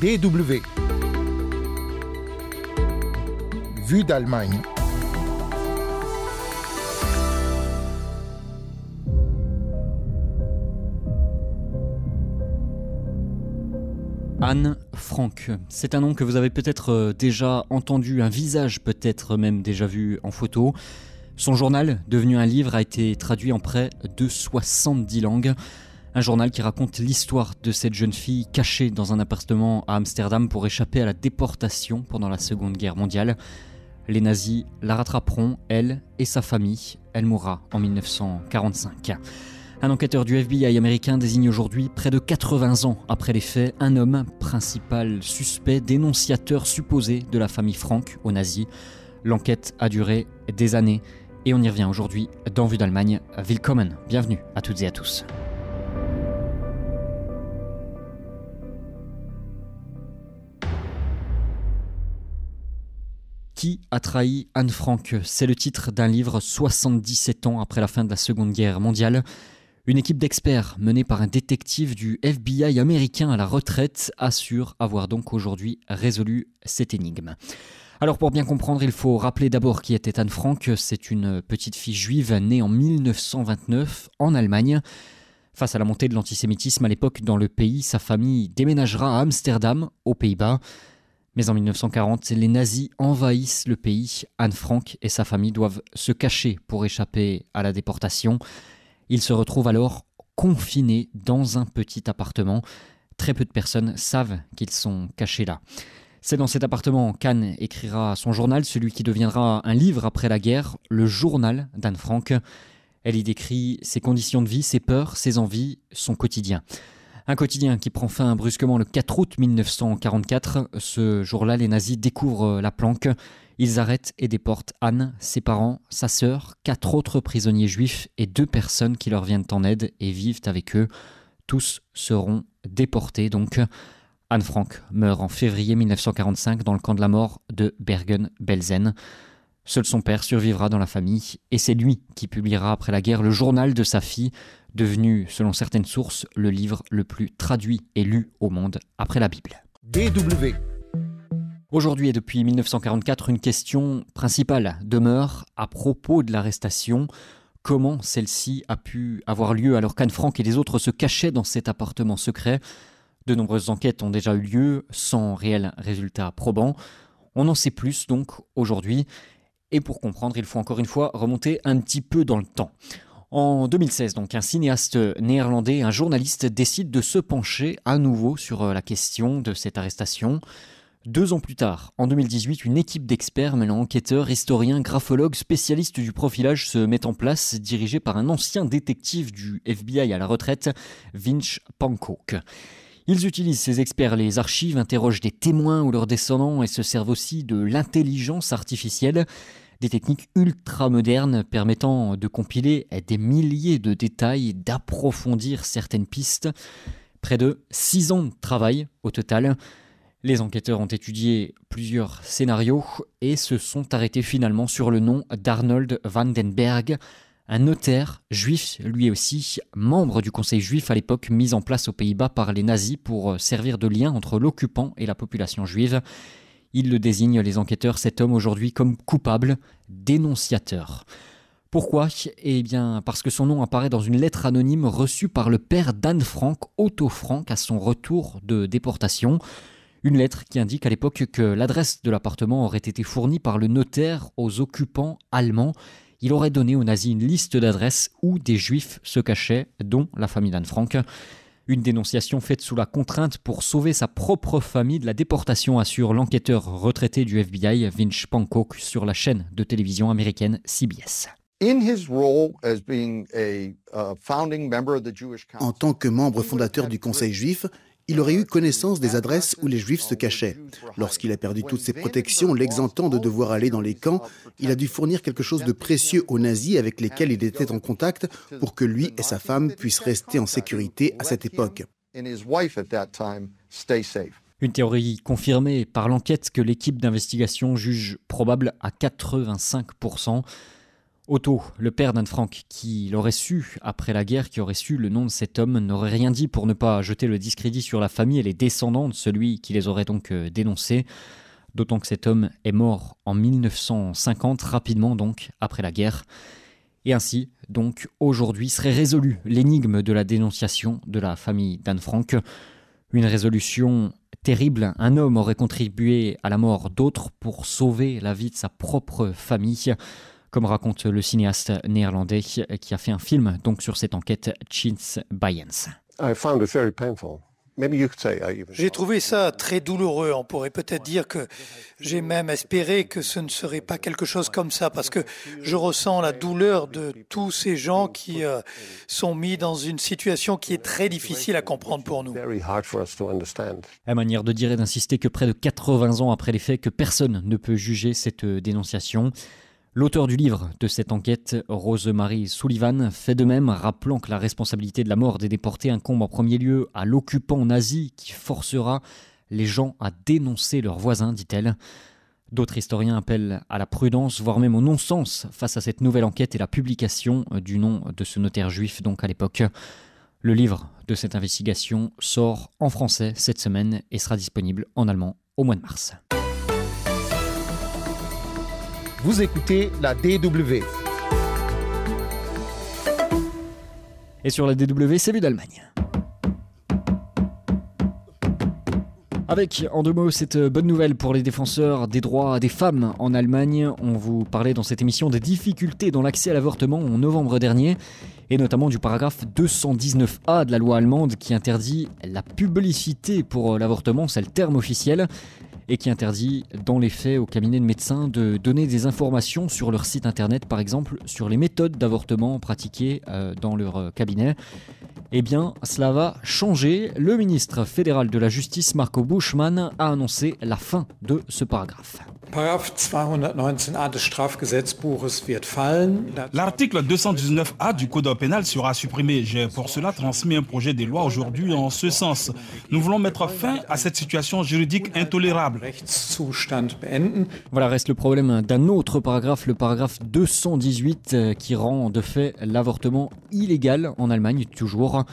DW. Vue d'Allemagne. Anne Frank, c'est un nom que vous avez peut-être euh, déjà entendu, un visage peut-être même déjà vu en photo. Son journal, devenu un livre, a été traduit en près de 70 langues. Un journal qui raconte l'histoire de cette jeune fille cachée dans un appartement à Amsterdam pour échapper à la déportation pendant la Seconde Guerre mondiale. Les nazis la rattraperont, elle et sa famille. Elle mourra en 1945. Un enquêteur du FBI américain désigne aujourd'hui, près de 80 ans après les faits, un homme principal suspect, dénonciateur supposé de la famille Frank aux nazis. L'enquête a duré des années et on y revient aujourd'hui dans Vue d'Allemagne. Willkommen, bienvenue à toutes et à tous. Qui a trahi Anne Frank? C'est le titre d'un livre 77 ans après la fin de la Seconde Guerre mondiale. Une équipe d'experts menée par un détective du FBI américain à la retraite assure avoir donc aujourd'hui résolu cette énigme. Alors pour bien comprendre, il faut rappeler d'abord qui était Anne Frank. C'est une petite fille juive née en 1929 en Allemagne. Face à la montée de l'antisémitisme à l'époque dans le pays, sa famille déménagera à Amsterdam, aux Pays-Bas. Mais en 1940, les nazis envahissent le pays. Anne Frank et sa famille doivent se cacher pour échapper à la déportation. Ils se retrouvent alors confinés dans un petit appartement. Très peu de personnes savent qu'ils sont cachés là. C'est dans cet appartement qu'Anne écrira son journal, celui qui deviendra un livre après la guerre, le journal d'Anne Frank. Elle y décrit ses conditions de vie, ses peurs, ses envies, son quotidien. Un quotidien qui prend fin brusquement le 4 août 1944. Ce jour-là, les nazis découvrent la planque. Ils arrêtent et déportent Anne, ses parents, sa sœur, quatre autres prisonniers juifs et deux personnes qui leur viennent en aide et vivent avec eux. Tous seront déportés donc. Anne Frank meurt en février 1945 dans le camp de la mort de Bergen-Belsen. Seul son père survivra dans la famille et c'est lui qui publiera après la guerre le journal de sa fille, devenu, selon certaines sources, le livre le plus traduit et lu au monde après la Bible. DW. Aujourd'hui et depuis 1944, une question principale demeure à propos de l'arrestation. Comment celle-ci a pu avoir lieu alors qu'Anne Frank et les autres se cachaient dans cet appartement secret? De nombreuses enquêtes ont déjà eu lieu sans réel résultat probant. On en sait plus donc aujourd'hui. Et pour comprendre, il faut encore une fois remonter un petit peu dans le temps. En 2016, donc, un cinéaste néerlandais, un journaliste décide de se pencher à nouveau sur la question de cette arrestation. Deux ans plus tard, en 2018, une équipe d'experts mêlant enquêteurs, historiens, graphologues, spécialistes du profilage se met en place, dirigée par un ancien détective du FBI à la retraite, Vince Pankow. Ils utilisent ces experts les archives, interrogent des témoins ou leurs descendants et se servent aussi de l'intelligence artificielle, des techniques ultra modernes permettant de compiler des milliers de détails, d'approfondir certaines pistes. Près de six ans de travail au total. Les enquêteurs ont étudié plusieurs scénarios et se sont arrêtés finalement sur le nom d'Arnold Vandenberg, un notaire juif, lui aussi membre du conseil juif à l'époque mis en place aux Pays-Bas par les nazis pour servir de lien entre l'occupant et la population juive. Il le désigne, les enquêteurs, cet homme aujourd'hui comme coupable, dénonciateur. Pourquoi? Eh bien parce que son nom apparaît dans une lettre anonyme reçue par le père d'Anne Frank, Otto Frank, à son retour de déportation. Une lettre qui indique à l'époque que l'adresse de l'appartement aurait été fournie par le notaire aux occupants allemands. Il aurait donné aux nazis une liste d'adresses où des juifs se cachaient, dont la famille d'Anne Frank. Une dénonciation faite sous la contrainte pour sauver sa propre famille de la déportation, assure l'enquêteur retraité du FBI, Vince Pankow, sur la chaîne de télévision américaine CBS. En tant que membre fondateur du Conseil juif, il aurait eu connaissance des adresses où les juifs se cachaient. Lorsqu'il a perdu toutes ses protections, l'exemptant de devoir aller dans les camps, il a dû fournir quelque chose de précieux aux nazis avec lesquels il était en contact pour que lui et sa femme puissent rester en sécurité à cette époque. Une théorie confirmée par l'enquête que l'équipe d'investigation juge probable à 85%. Otto, le père d'Anne Frank, qui l'aurait su après la guerre, qui aurait su le nom de cet homme, n'aurait rien dit pour ne pas jeter le discrédit sur la famille et les descendants de celui qui les aurait donc euh, dénoncés. D'autant que cet homme est mort en 1950, rapidement donc après la guerre. Et ainsi, donc, aujourd'hui serait résolue l'énigme de la dénonciation de la famille d'Anne Frank. Une résolution terrible. Un homme aurait contribué à la mort d'autres pour sauver la vie de sa propre famille comme raconte le cinéaste néerlandais qui a fait un film donc sur cette enquête, Chins Bayens. J'ai trouvé ça très douloureux. On pourrait peut-être dire que j'ai même espéré que ce ne serait pas quelque chose comme ça, parce que je ressens la douleur de tous ces gens qui euh, sont mis dans une situation qui est très difficile à comprendre pour nous. La manière de dire et d'insister que près de 80 ans après les faits, que personne ne peut juger cette dénonciation. L'auteur du livre de cette enquête, Rosemarie Sullivan, fait de même, rappelant que la responsabilité de la mort des déportés incombe en premier lieu à l'occupant nazi qui forcera les gens à dénoncer leurs voisins, dit-elle. D'autres historiens appellent à la prudence, voire même au non-sens face à cette nouvelle enquête et la publication du nom de ce notaire juif, donc à l'époque. Le livre de cette investigation sort en français cette semaine et sera disponible en allemand au mois de mars. Vous écoutez la DW. Et sur la DW, c'est d'Allemagne. Avec, en deux mots, cette bonne nouvelle pour les défenseurs des droits des femmes en Allemagne. On vous parlait dans cette émission des difficultés dans l'accès à l'avortement en novembre dernier, et notamment du paragraphe 219A de la loi allemande qui interdit la publicité pour l'avortement, c'est le terme officiel et qui interdit dans les faits aux cabinets de médecins de donner des informations sur leur site internet, par exemple sur les méthodes d'avortement pratiquées euh, dans leur euh, cabinet. Eh bien, cela va changer. Le ministre fédéral de la Justice, Marco Buschmann, a annoncé la fin de ce paragraphe. L'article 219A du Code pénal sera supprimé. J'ai pour cela transmis un projet de loi aujourd'hui en ce sens. Nous voulons mettre fin à cette situation juridique intolérable. Voilà, reste le problème d'un autre paragraphe, le paragraphe 218, euh, qui rend de fait l'avortement illégal en Allemagne, toujours.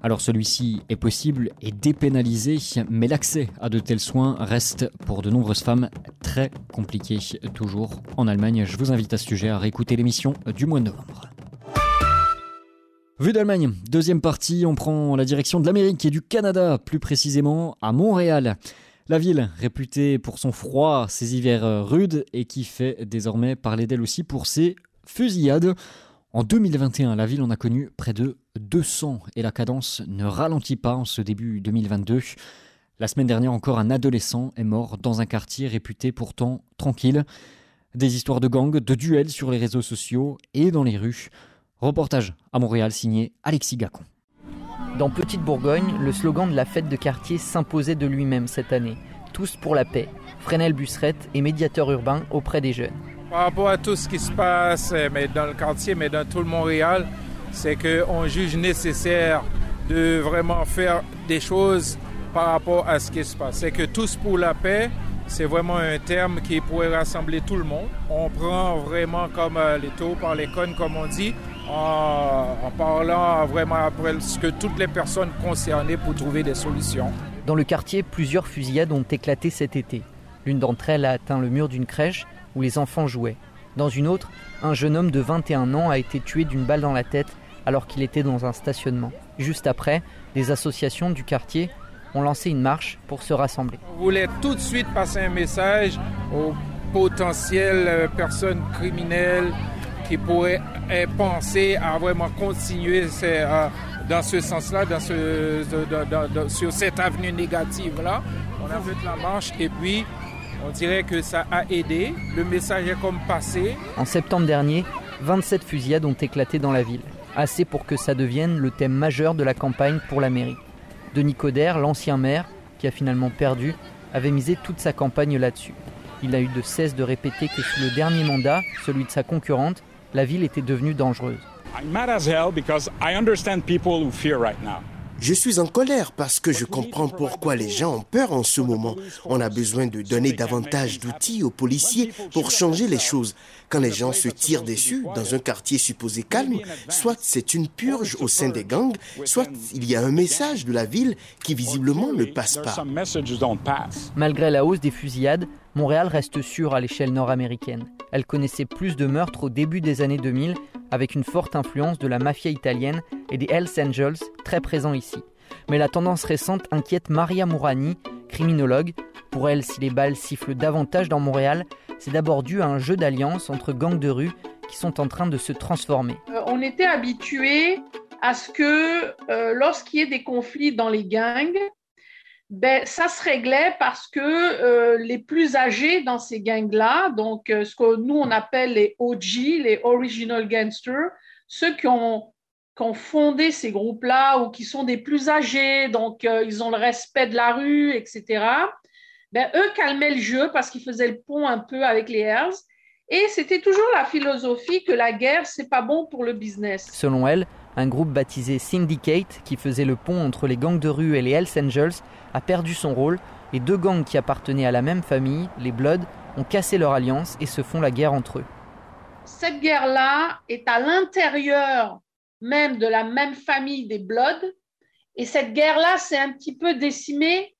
Alors celui-ci est possible et dépénalisé, mais l'accès à de tels soins reste pour de nombreuses femmes très compliqué, toujours en Allemagne. Je vous invite à ce sujet à réécouter l'émission du mois de novembre. Vue d'Allemagne, deuxième partie, on prend la direction de l'Amérique et du Canada, plus précisément à Montréal. La ville, réputée pour son froid, ses hivers rudes et qui fait désormais parler d'elle aussi pour ses fusillades. En 2021, la ville en a connu près de 200 et la cadence ne ralentit pas en ce début 2022. La semaine dernière encore, un adolescent est mort dans un quartier réputé pourtant tranquille. Des histoires de gangs, de duels sur les réseaux sociaux et dans les rues. Reportage à Montréal signé Alexis Gacon. Dans Petite Bourgogne, le slogan de la fête de quartier s'imposait de lui-même cette année. Tous pour la paix. Fresnel Busserette est médiateur urbain auprès des jeunes. Par rapport à tout ce qui se passe euh, mais dans le quartier, mais dans tout le Montréal, c'est qu'on juge nécessaire de vraiment faire des choses par rapport à ce qui se passe. C'est que tous pour la paix, c'est vraiment un terme qui pourrait rassembler tout le monde. On prend vraiment comme euh, les taux par les cônes, comme on dit, en, en parlant vraiment après ce que toutes les personnes concernées pour trouver des solutions. Dans le quartier, plusieurs fusillades ont éclaté cet été. L'une d'entre elles a atteint le mur d'une crèche où les enfants jouaient. Dans une autre, un jeune homme de 21 ans a été tué d'une balle dans la tête alors qu'il était dans un stationnement. Juste après, des associations du quartier ont lancé une marche pour se rassembler. On voulait tout de suite passer un message aux potentielles euh, personnes criminelles qui pourraient euh, penser à vraiment continuer euh, dans ce sens-là, dans ce, sur cette avenue négative-là. On a fait la marche et puis on dirait que ça a aidé. Le message est comme passé. En septembre dernier, 27 fusillades ont éclaté dans la ville. Assez pour que ça devienne le thème majeur de la campagne pour la mairie. Denis Coderre, l'ancien maire, qui a finalement perdu, avait misé toute sa campagne là-dessus. Il a eu de cesse de répéter que sous le dernier mandat, celui de sa concurrente, la ville était devenue dangereuse. Je suis en colère parce que je comprends pourquoi les gens ont peur en ce moment. On a besoin de donner davantage d'outils aux policiers pour changer les choses. Quand les gens se tirent dessus dans un quartier supposé calme, soit c'est une purge au sein des gangs, soit il y a un message de la ville qui visiblement ne passe pas. Malgré la hausse des fusillades, Montréal reste sûre à l'échelle nord-américaine. Elle connaissait plus de meurtres au début des années 2000 avec une forte influence de la mafia italienne et des Hells Angels, très présents ici. Mais la tendance récente inquiète Maria Mourani, criminologue. Pour elle, si les balles sifflent davantage dans Montréal, c'est d'abord dû à un jeu d'alliance entre gangs de rue qui sont en train de se transformer. Euh, on était habitué à ce que euh, lorsqu'il y ait des conflits dans les gangs, ben, ça se réglait parce que euh, les plus âgés dans ces gangs-là, donc euh, ce que nous on appelle les OG, les Original Gangsters, ceux qui ont, fondé ces groupes-là ou qui sont des plus âgés, donc euh, ils ont le respect de la rue, etc., ben, eux calmaient le jeu parce qu'ils faisaient le pont un peu avec les Hells. Et c'était toujours la philosophie que la guerre, c'est pas bon pour le business. Selon elle, un groupe baptisé Syndicate, qui faisait le pont entre les gangs de rue et les Hells Angels, a perdu son rôle et deux gangs qui appartenaient à la même famille, les Bloods, ont cassé leur alliance et se font la guerre entre eux. Cette guerre-là est à l'intérieur même de la même famille des Bloods et cette guerre-là s'est un petit peu décimée,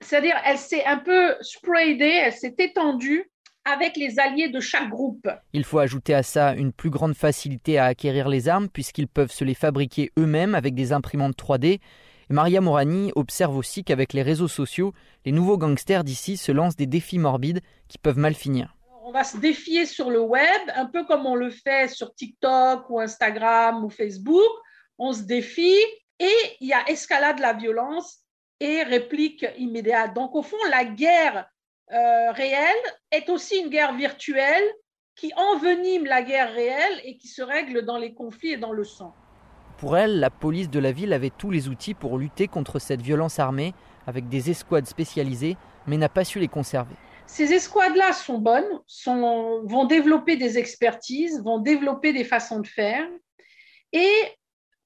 c'est-à-dire elle s'est un peu spreadée, elle s'est étendue avec les alliés de chaque groupe. Il faut ajouter à ça une plus grande facilité à acquérir les armes puisqu'ils peuvent se les fabriquer eux-mêmes avec des imprimantes 3D. Maria Morani observe aussi qu'avec les réseaux sociaux, les nouveaux gangsters d'ici se lancent des défis morbides qui peuvent mal finir. On va se défier sur le web, un peu comme on le fait sur TikTok ou Instagram ou Facebook. On se défie et il y a escalade de la violence et réplique immédiate. Donc au fond, la guerre euh, réelle est aussi une guerre virtuelle qui envenime la guerre réelle et qui se règle dans les conflits et dans le sang. Pour elle, la police de la ville avait tous les outils pour lutter contre cette violence armée avec des escouades spécialisées, mais n'a pas su les conserver. Ces escouades-là sont bonnes, vont développer des expertises, vont développer des façons de faire, et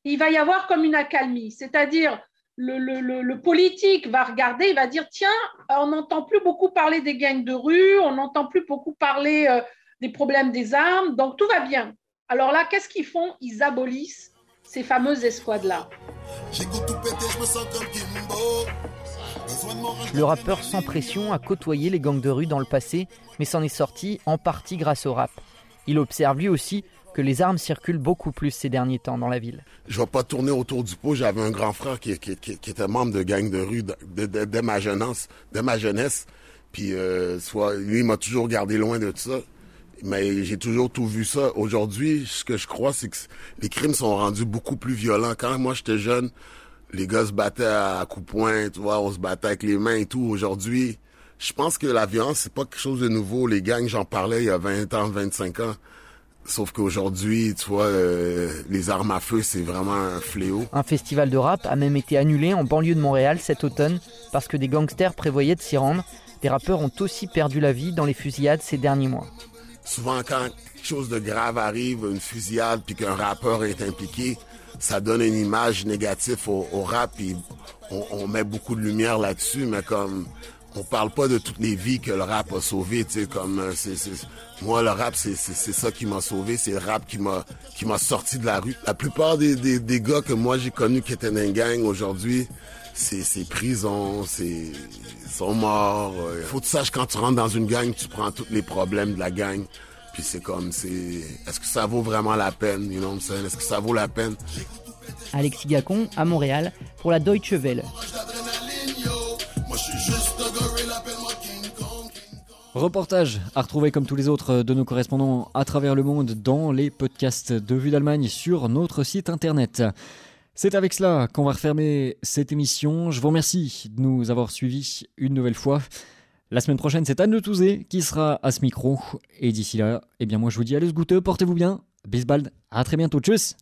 il va y avoir comme une accalmie, c'est-à-dire le, politique va regarder, il va dire tiens, on n'entend plus beaucoup parler des gangs de rue, on n'entend plus beaucoup parler euh, des problèmes des armes, donc tout va bien. Alors là, qu'est-ce qu'ils font? Ils abolissent ces fameuses escouades-là. Le rappeur sans pression a côtoyé les gangs de rue dans le passé, mais s'en est sorti en partie grâce au rap. Il observe lui aussi que les armes circulent beaucoup plus ces derniers temps dans la ville. Je vais pas tourner autour du pot. J'avais un grand frère qui, était membre de gang de rue de, ma jeunesse, de ma jeunesse. Puis euh, soit lui, il m'a toujours gardé loin de ça. Mais j'ai toujours tout vu ça. Aujourd'hui, ce que je crois, c'est que les crimes sont rendus beaucoup plus violents. Quand moi j'étais jeune, les gars se battaient à coups poing, tu vois, on se battait avec les mains et tout. Aujourd'hui, je pense que la violence, c'est pas quelque chose de nouveau. Les gangs, j'en parlais il y a 20 ans, 25 ans. Sauf qu'aujourd'hui, tu vois, euh, les armes à feu, c'est vraiment un fléau. Un festival de rap a même été annulé en banlieue de Montréal cet automne parce que des gangsters prévoyaient de s'y rendre. Des rappeurs ont aussi perdu la vie dans les fusillades ces derniers mois. Souvent, quand quelque chose de grave arrive, une fusillade, puis qu'un rappeur est impliqué, ça donne une image négative au, rap, on, met beaucoup de lumière là-dessus, mais comme on parle pas de toutes les vies que le rap a sauvées, tu sais, comme euh, moi le rap c'est, ça qui m'a sauvé, c'est le rap qui m'a qui m'a sorti de la rue. La plupart des, des, gars que moi j'ai connus qui étaient dans une gang aujourd'hui, c'est, c'est prison, c'est sont morts. Il faut que tu saches quand tu rentres dans une gang, tu prends tous les problèmes de la gang. Puis c'est comme c'est est-ce que ça vaut vraiment la peine, you know Est-ce que ça vaut la peine? Alexis Gacon à Montréal pour la Deutsche Welle. Reportage à retrouver comme tous les autres de nos correspondants à travers le monde dans les podcasts de Vue d'Allemagne sur notre site internet. C'est avec cela qu'on va refermer cette émission. Je vous remercie de nous avoir suivis une nouvelle fois. La semaine prochaine, c'est Anne Le Touzé qui sera à ce micro. Et d'ici là, eh bien moi je vous dis allez se goûter, portez-vous bien. Bisbald, à très bientôt. Tchuss